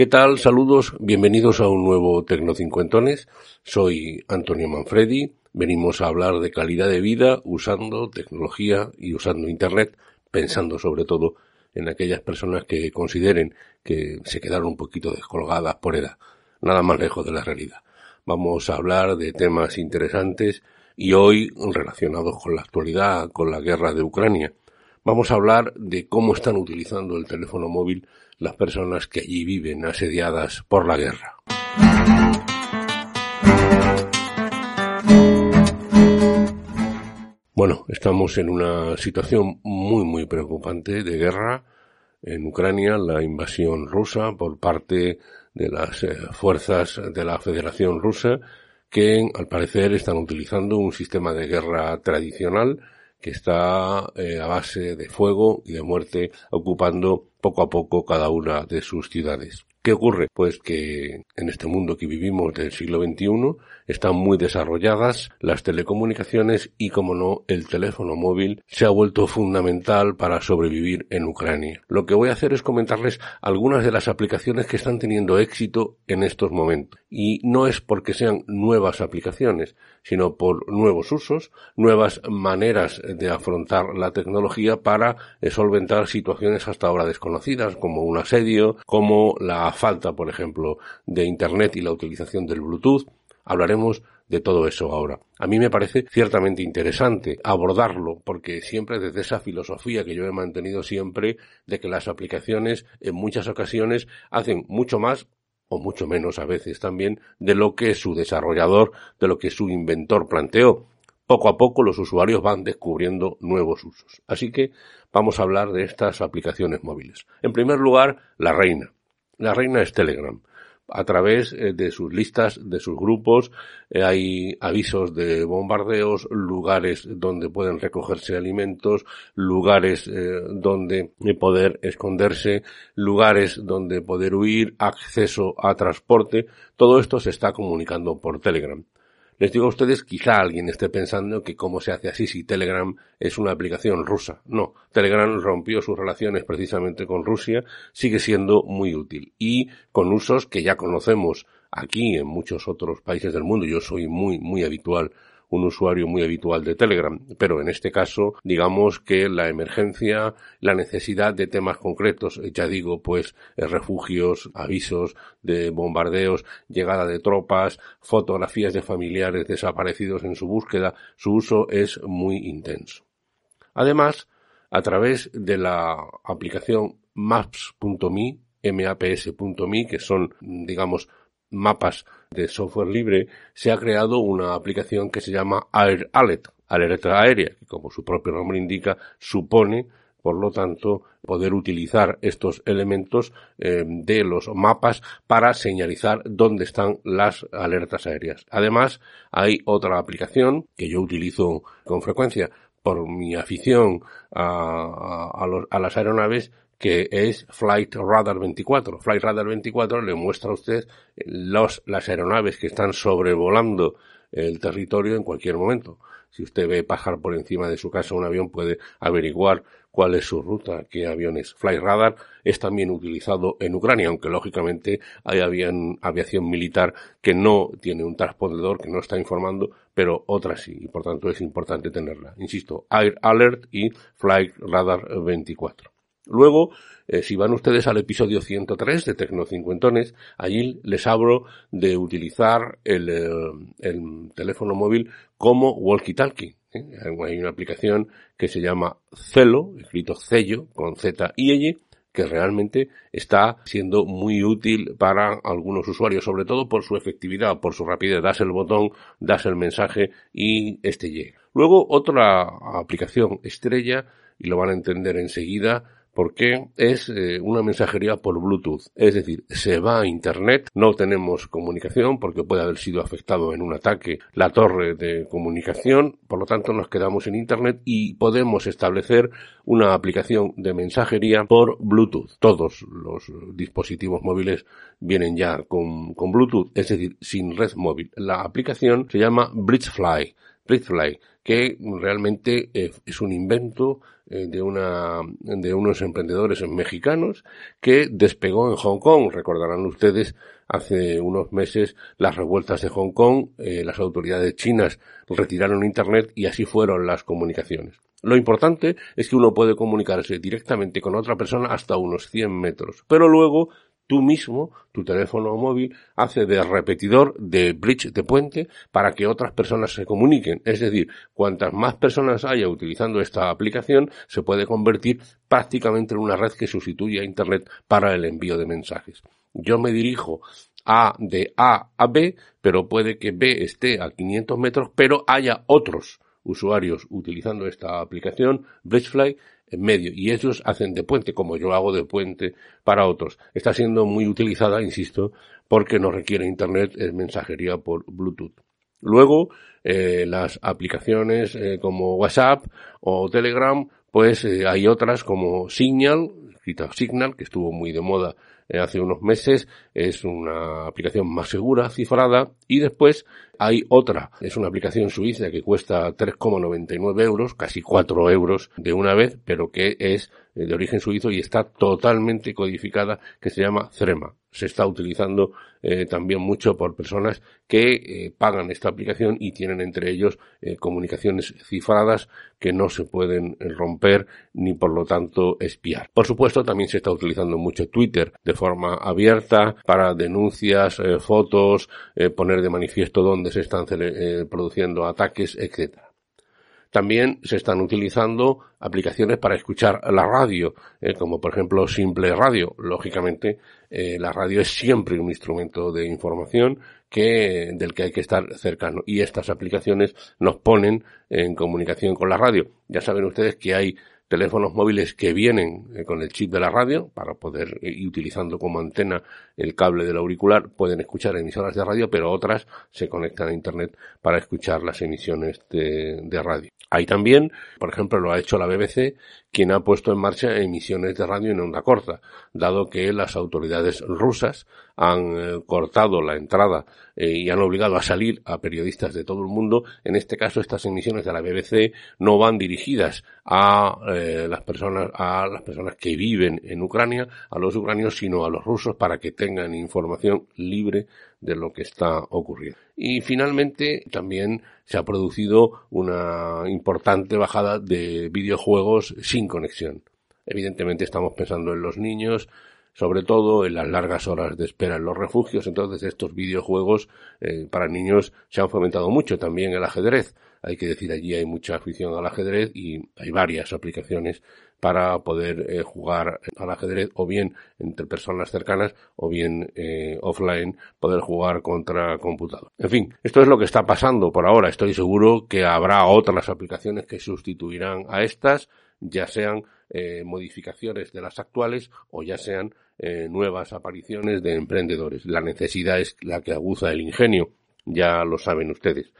¿Qué tal? Saludos, bienvenidos a un nuevo Tecnocincuentones. Soy Antonio Manfredi. Venimos a hablar de calidad de vida usando tecnología y usando Internet, pensando sobre todo en aquellas personas que consideren que se quedaron un poquito descolgadas por edad. Nada más lejos de la realidad. Vamos a hablar de temas interesantes y hoy relacionados con la actualidad, con la guerra de Ucrania. Vamos a hablar de cómo están utilizando el teléfono móvil las personas que allí viven asediadas por la guerra. Bueno, estamos en una situación muy, muy preocupante de guerra en Ucrania, la invasión rusa por parte de las eh, fuerzas de la Federación Rusa que al parecer están utilizando un sistema de guerra tradicional que está eh, a base de fuego y de muerte ocupando poco a poco cada una de sus ciudades. ¿Qué ocurre? Pues que en este mundo que vivimos del siglo XXI están muy desarrolladas las telecomunicaciones y, como no, el teléfono móvil se ha vuelto fundamental para sobrevivir en Ucrania. Lo que voy a hacer es comentarles algunas de las aplicaciones que están teniendo éxito en estos momentos. Y no es porque sean nuevas aplicaciones, sino por nuevos usos, nuevas maneras de afrontar la tecnología para solventar situaciones hasta ahora desconocidas, como un asedio, como la falta, por ejemplo, de Internet y la utilización del Bluetooth. Hablaremos de todo eso ahora. A mí me parece ciertamente interesante abordarlo porque siempre desde esa filosofía que yo he mantenido siempre de que las aplicaciones en muchas ocasiones hacen mucho más o mucho menos a veces también de lo que su desarrollador, de lo que su inventor planteó. Poco a poco los usuarios van descubriendo nuevos usos. Así que vamos a hablar de estas aplicaciones móviles. En primer lugar, la reina. La reina es Telegram. A través eh, de sus listas, de sus grupos, eh, hay avisos de bombardeos, lugares donde pueden recogerse alimentos, lugares eh, donde poder esconderse, lugares donde poder huir, acceso a transporte. Todo esto se está comunicando por Telegram. Les digo a ustedes, quizá alguien esté pensando que cómo se hace así si Telegram es una aplicación rusa. No, Telegram rompió sus relaciones precisamente con Rusia, sigue siendo muy útil y con usos que ya conocemos aquí en muchos otros países del mundo. Yo soy muy, muy habitual un usuario muy habitual de Telegram, pero en este caso, digamos que la emergencia, la necesidad de temas concretos, ya digo, pues eh, refugios, avisos de bombardeos, llegada de tropas, fotografías de familiares desaparecidos en su búsqueda, su uso es muy intenso. Además, a través de la aplicación maps.me, maps.me, que son, digamos, mapas de software libre, se ha creado una aplicación que se llama Air Alert, alerta aérea, que como su propio nombre indica, supone por lo tanto, poder utilizar estos elementos eh, de los mapas para señalizar dónde están las alertas aéreas. Además, hay otra aplicación que yo utilizo con frecuencia por mi afición a, a las aeronaves que es Flight Radar 24. Flight Radar 24 le muestra a usted los, las aeronaves que están sobrevolando el territorio en cualquier momento. Si usted ve pasar por encima de su casa un avión, puede averiguar cuál es su ruta, qué aviones. Flight Radar es también utilizado en Ucrania, aunque lógicamente hay aviación militar que no tiene un transpondedor, que no está informando, pero otra sí, y por tanto es importante tenerla. Insisto, Air Alert y Flight Radar 24. Luego, eh, si van ustedes al episodio 103 de Tecnocincuentones, allí les hablo de utilizar el, el teléfono móvil como walkie-talkie. ¿eh? Hay una aplicación que se llama Celo, escrito Cello, con Z y que realmente está siendo muy útil para algunos usuarios, sobre todo por su efectividad, por su rapidez. Das el botón, das el mensaje y este. Luego otra aplicación estrella, y lo van a entender enseguida, porque es eh, una mensajería por Bluetooth. Es decir, se va a Internet, no tenemos comunicación porque puede haber sido afectado en un ataque la torre de comunicación, por lo tanto nos quedamos en Internet y podemos establecer una aplicación de mensajería por Bluetooth. Todos los dispositivos móviles vienen ya con, con Bluetooth, es decir, sin red móvil. La aplicación se llama Blitzfly. Blitzfly, que realmente es un invento eh, de, una, de unos emprendedores mexicanos que despegó en Hong Kong. Recordarán ustedes hace unos meses las revueltas de Hong Kong, eh, las autoridades chinas retiraron Internet y así fueron las comunicaciones. Lo importante es que uno puede comunicarse directamente con otra persona hasta unos 100 metros, pero luego tú mismo, tu teléfono móvil, hace de repetidor de bridge de puente para que otras personas se comuniquen. Es decir, cuantas más personas haya utilizando esta aplicación, se puede convertir prácticamente en una red que sustituye a Internet para el envío de mensajes. Yo me dirijo a de A a B, pero puede que B esté a 500 metros, pero haya otros usuarios utilizando esta aplicación, Bridgefly, en medio y ellos hacen de puente como yo hago de puente para otros. Está siendo muy utilizada, insisto, porque no requiere internet, es mensajería por Bluetooth. Luego, eh, las aplicaciones eh, como WhatsApp o Telegram, pues eh, hay otras como Signal, Signal, que estuvo muy de moda hace unos meses, es una aplicación más segura, cifrada, y después hay otra, es una aplicación suiza que cuesta 3,99 euros, casi 4 euros de una vez, pero que es de origen suizo y está totalmente codificada, que se llama Cerema se está utilizando eh, también mucho por personas que eh, pagan esta aplicación y tienen entre ellos eh, comunicaciones cifradas que no se pueden romper ni por lo tanto espiar. Por supuesto también se está utilizando mucho Twitter de forma abierta para denuncias, fotos, poner de manifiesto dónde se están produciendo ataques, etcétera. También se están utilizando aplicaciones para escuchar la radio, eh, como por ejemplo Simple Radio. Lógicamente, eh, la radio es siempre un instrumento de información que, del que hay que estar cercano. Y estas aplicaciones nos ponen en comunicación con la radio. Ya saben ustedes que hay teléfonos móviles que vienen eh, con el chip de la radio para poder y utilizando como antena el cable del auricular pueden escuchar emisoras de radio pero otras se conectan a internet para escuchar las emisiones de, radio. Hay también, por ejemplo, lo ha hecho la BBC, quien ha puesto en marcha emisiones de radio en onda corta, dado que las autoridades rusas han eh, cortado la entrada eh, y han obligado a salir a periodistas de todo el mundo. En este caso, estas emisiones de la BBC no van dirigidas a eh, las personas, a las personas que viven en Ucrania, a los ucranios, sino a los rusos para que tengan información libre de lo que está ocurriendo. Y finalmente también se ha producido una importante bajada de videojuegos sin conexión. Evidentemente estamos pensando en los niños, sobre todo en las largas horas de espera en los refugios. Entonces estos videojuegos eh, para niños se han fomentado mucho. También el ajedrez. Hay que decir, allí hay mucha afición al ajedrez y hay varias aplicaciones para poder eh, jugar al ajedrez o bien entre personas cercanas o bien eh, offline poder jugar contra computador. En fin, esto es lo que está pasando por ahora. Estoy seguro que habrá otras aplicaciones que sustituirán a estas, ya sean eh, modificaciones de las actuales o ya sean nuevas apariciones de emprendedores. La necesidad es la que aguza el ingenio, ya lo saben ustedes.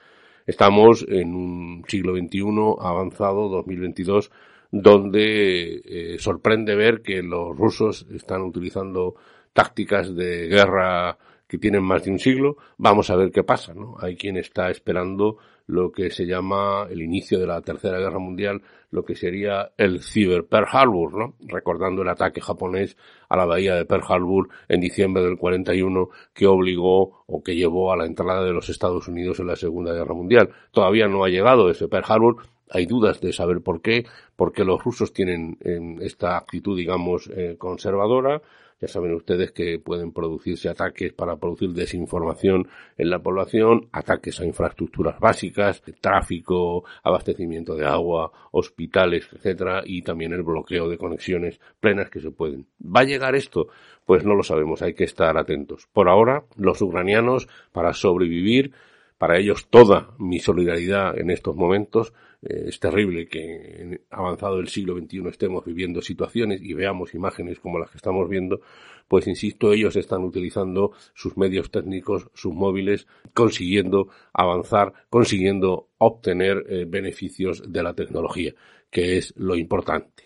Estamos en un siglo XXI avanzado, 2022, donde eh, sorprende ver que los rusos están utilizando tácticas de guerra que tienen más de un siglo. Vamos a ver qué pasa, ¿no? Hay quien está esperando lo que se llama el inicio de la Tercera Guerra Mundial, lo que sería el Cyber Pearl Harbor, ¿no? Recordando el ataque japonés a la bahía de Pearl Harbor en diciembre del 41 que obligó o que llevó a la entrada de los Estados Unidos en la Segunda Guerra Mundial. Todavía no ha llegado ese Pearl Harbor, hay dudas de saber por qué, porque los rusos tienen esta actitud, digamos, eh, conservadora. Ya saben ustedes que pueden producirse ataques para producir desinformación en la población, ataques a infraestructuras básicas, tráfico, abastecimiento de agua, hospitales, etcétera, y también el bloqueo de conexiones plenas que se pueden. ¿Va a llegar esto? Pues no lo sabemos, hay que estar atentos. Por ahora, los ucranianos, para sobrevivir, para ellos toda mi solidaridad en estos momentos. Eh, es terrible que en avanzado el siglo XXI estemos viviendo situaciones y veamos imágenes como las que estamos viendo, pues insisto, ellos están utilizando sus medios técnicos, sus móviles, consiguiendo avanzar, consiguiendo obtener eh, beneficios de la tecnología, que es lo importante.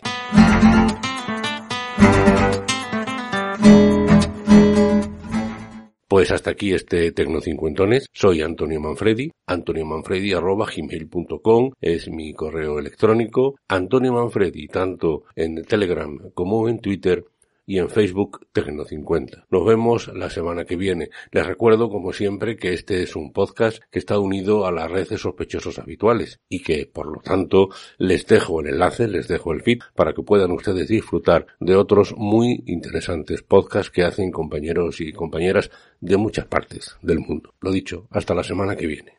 Pues hasta aquí este Tecnocincuentones. Soy Antonio Manfredi. Antonio Manfredi arroba gmail.com es mi correo electrónico. Antonio Manfredi, tanto en Telegram como en Twitter y en Facebook Tecno50. Nos vemos la semana que viene. Les recuerdo, como siempre, que este es un podcast que está unido a la red de sospechosos habituales y que, por lo tanto, les dejo el enlace, les dejo el feed para que puedan ustedes disfrutar de otros muy interesantes podcasts que hacen compañeros y compañeras de muchas partes del mundo. Lo dicho, hasta la semana que viene.